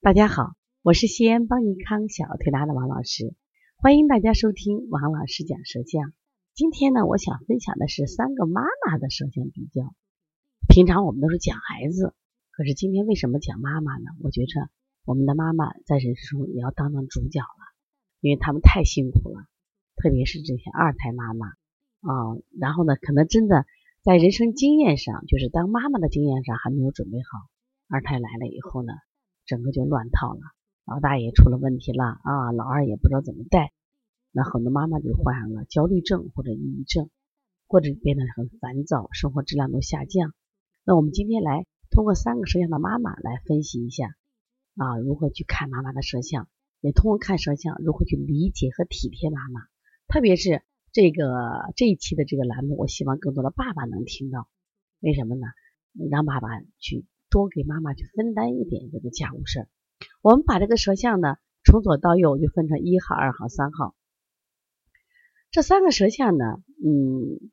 大家好，我是西安邦尼康小儿推拿的王老师，欢迎大家收听王老师讲舌象。今天呢，我想分享的是三个妈妈的舌象比较。平常我们都是讲孩子，可是今天为什么讲妈妈呢？我觉着我们的妈妈在人生中也要当当主角了，因为他们太辛苦了，特别是这些二胎妈妈啊。然后呢，可能真的在人生经验上，就是当妈妈的经验上还没有准备好，二胎来了以后呢。整个就乱套了，老大也出了问题了啊，老二也不知道怎么带，那很多妈妈就患上了焦虑症或者抑郁症，或者变得很烦躁，生活质量都下降。那我们今天来通过三个摄像的妈妈来分析一下啊，如何去看妈妈的摄像，也通过看摄像如何去理解和体贴妈妈。特别是这个这一期的这个栏目，我希望更多的爸爸能听到，为什么呢？让爸爸去。多给妈妈去分担一点这个家务事儿。我们把这个舌象呢，从左到右就分成一号、二号、三号。这三个舌象呢，嗯，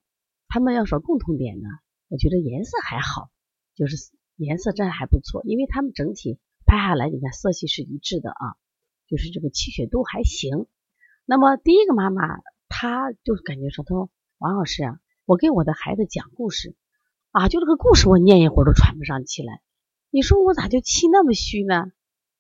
他们要说共同点呢，我觉得颜色还好，就是颜色真还不错，因为他们整体拍下来，你看色系是一致的啊，就是这个气血都还行。那么第一个妈妈，她就感觉说，她说王老师啊，我给我的孩子讲故事啊，就这个故事我念一会儿都喘不上气来。你说我咋就气那么虚呢？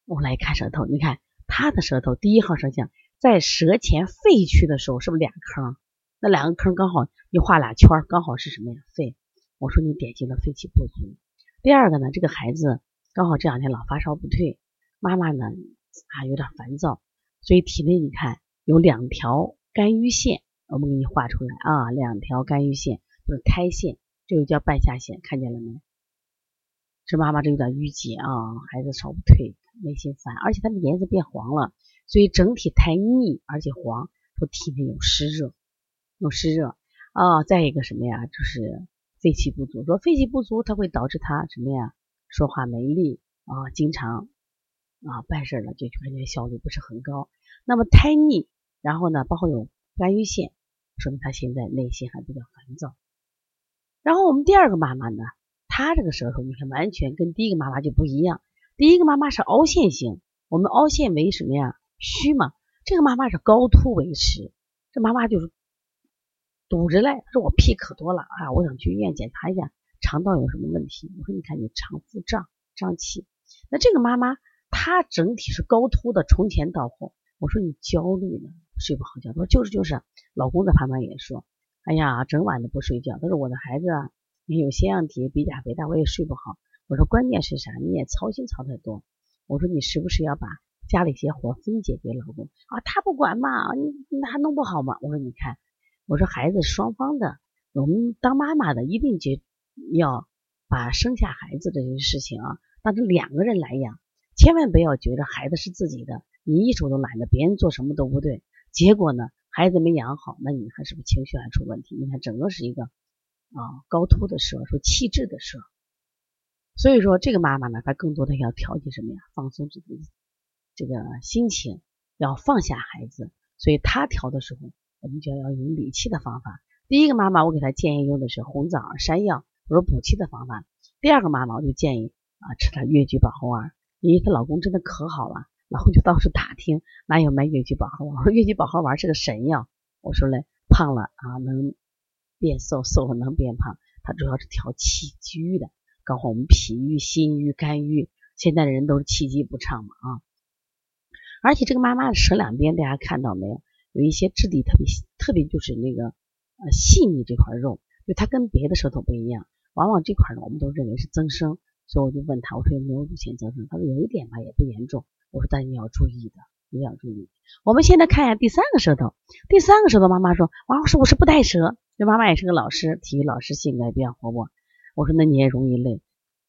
我来看舌头，你看他的舌头第一号舌象在舌前肺区的时候，是不是两坑？那两个坑刚好你画俩圈，刚好是什么呀？肺。我说你典型的肺气不足。第二个呢，这个孩子刚好这两天老发烧不退，妈妈呢啊有点烦躁，所以体内你看有两条肝郁线，我们给你画出来啊，两条肝郁线就是胎线，这个叫半下线，看见了没？这妈妈这有点郁结啊，孩子烧不退，内心烦，而且他的颜色变黄了，所以整体太腻，而且黄，说体内有湿热，有湿热啊。再一个什么呀，就是肺气不足。说肺气不足，它会导致他什么呀，说话没力啊，经常啊办事了就感觉效率不是很高。那么胎腻，然后呢，包括有肝郁线，说明他现在内心还比较烦躁。然后我们第二个妈妈呢？她这个舌头，你看完全跟第一个妈妈就不一样。第一个妈妈是凹陷型，我们凹陷为什么呀？虚嘛。这个妈妈是高凸为实，这妈妈就是堵着嘞。她说我屁可多了啊，我想去医院检查一下肠道有什么问题。我说你看你肠腹胀胀气，那这个妈妈她整体是高凸的，从前到后。我说你焦虑呢，睡不好觉。她说就是就是，老公在旁边也说，哎呀，整晚的不睡觉。他说我的孩子啊。你有腺样体、鼻甲肥大，我也睡不好。我说关键是啥？你也操心操太多。我说你是不是要把家里些活分解给老公啊？他不管嘛，你那还弄不好吗？我说你看，我说孩子双方的，我们当妈妈的一定就要把生下孩子这些事情啊，当成两个人来养，千万不要觉得孩子是自己的，你一手都揽着，别人做什么都不对。结果呢，孩子没养好，那你看是不是情绪还出问题？你看整个是一个。啊，高凸的舌，说气滞的舌，所以说这个妈妈呢，她更多的要调节什么呀？放松自己这个心情，要放下孩子，所以她调的时候，我们就要用理气的方法。第一个妈妈，我给她建议用的是红枣、山药，我说补气的方法。第二个妈妈，我就建议啊，吃点越橘保和丸，因为她老公真的可好了，然后就到处打听哪有卖越橘保和丸。我说越橘保和丸是个神药，我说嘞，胖了啊能。变瘦，瘦了能变胖，它主要是调气机的，搞好我们脾郁、心郁、肝郁。现在的人都是气机不畅嘛啊，而且这个妈妈的舌两边，大家看到没有？有一些质地特别特别，就是那个呃细腻这块肉，就它跟别的舌头不一样。往往这块呢，我们都认为是增生，所以我就问他，我说有没有乳腺增生？他说有一点吧，也不严重。我说但你要注意的。一定要注意。我们现在看一下第三个舌头。第三个舌头，妈妈说：“王老师，我是不带舌。”这妈妈也是个老师，体育老师，性格也比较活泼。我说：“那你也容易累。”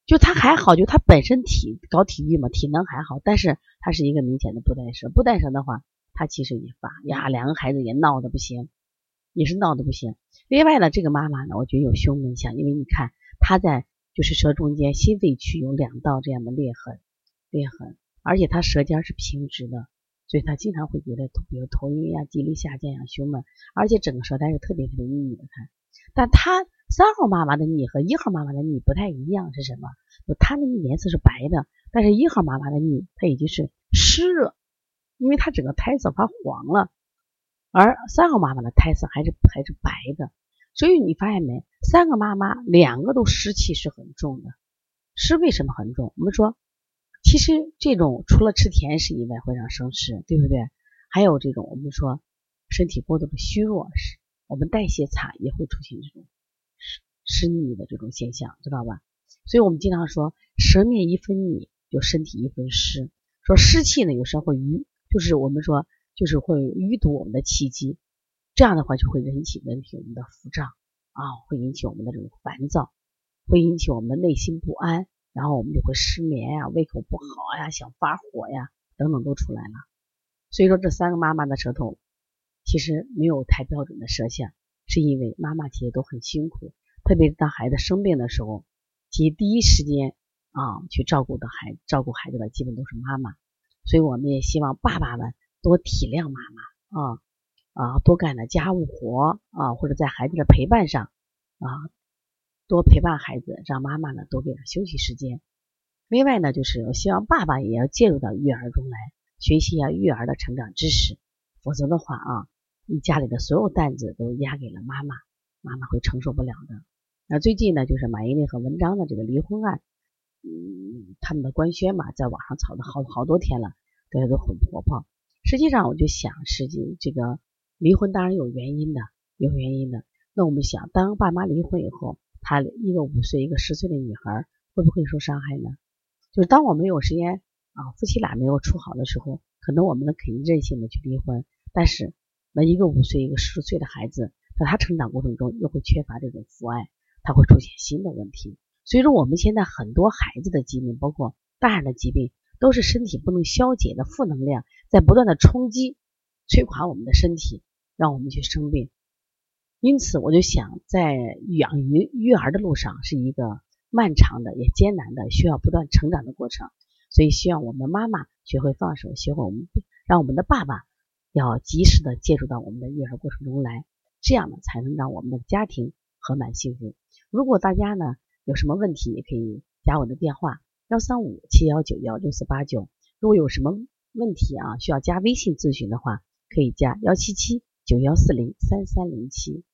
就他还好，就他本身体搞体育嘛，体能还好。但是他是一个明显的不带舌。不带舌的话，他其实也发呀，两个孩子也闹得不行，也是闹得不行。另外呢，这个妈妈呢，我觉得有胸闷象，因为你看她在就是舌中间心肺区有两道这样的裂痕，裂痕，而且他舌尖是平直的。所以他经常会觉得，比如头晕呀、记忆力下降呀、胸闷，而且整个舌苔是特别特别腻的。看，但他三号妈妈的腻和一号妈妈的腻不太一样，是什么？就它那个颜色是白的，但是一号妈妈的腻，它已经是湿热，因为它整个胎色发黄了，而三号妈妈的胎色还是还是白的。所以你发现没？三个妈妈两个都湿气是很重的。湿为什么很重？我们说，其实这种除了吃甜食以外会让生湿，对不对？还有这种我们说身体过度的虚弱，是我们代谢差也会出现这种湿湿腻的这种现象，知道吧？所以我们经常说，舌面一分腻，就身体一分湿。说湿气呢，有时候会淤，就是我们说就是会淤堵我们的气机。这样的话就会引起人体我们的腹胀啊，会引起我们的这种烦躁，会引起我们的内心不安，然后我们就会失眠呀、胃口不好呀、想发火呀等等都出来了。所以说这三个妈妈的舌头其实没有太标准的舌象，是因为妈妈其实都很辛苦，特别是当孩子生病的时候，其实第一时间啊去照顾的孩照顾孩子的基本都是妈妈，所以我们也希望爸爸们多体谅妈妈啊。啊，多干点家务活啊，或者在孩子的陪伴上啊，多陪伴孩子，让妈妈呢多给他休息时间。另外呢，就是我希望爸爸也要介入到育儿中来，学习一下育儿的成长知识。否则的话啊，你家里的所有担子都压给了妈妈，妈妈会承受不了的。那最近呢，就是马伊琍和文章的这个离婚案，嗯，他们的官宣嘛，在网上吵的好好多天了，大家都很火爆。实际上，我就想，实际这个。离婚当然有原因的，有原因的。那我们想，当爸妈离婚以后，他一个五岁，一个十岁的女孩，会不会受伤害呢？就是当我们有时间啊，夫妻俩没有处好的时候，可能我们呢可以任性的去离婚。但是，那一个五岁，一个十岁的孩子，在他成长过程中又会缺乏这种父爱，他会出现新的问题。所以说，我们现在很多孩子的疾病，包括大人的疾病，都是身体不能消解的负能量在不断的冲击。摧垮我们的身体，让我们去生病。因此，我就想，在养育育儿的路上是一个漫长的、也艰难的，需要不断成长的过程。所以，希望我们妈妈学会放手，学会我们让我们的爸爸要及时的介入到我们的育儿过程中来，这样呢，才能让我们的家庭和满幸福。如果大家呢有什么问题，也可以加我的电话：幺三五七幺九幺六四八九。如果有什么问题啊，需要加微信咨询的话。可以加幺七七九幺四零三三零七。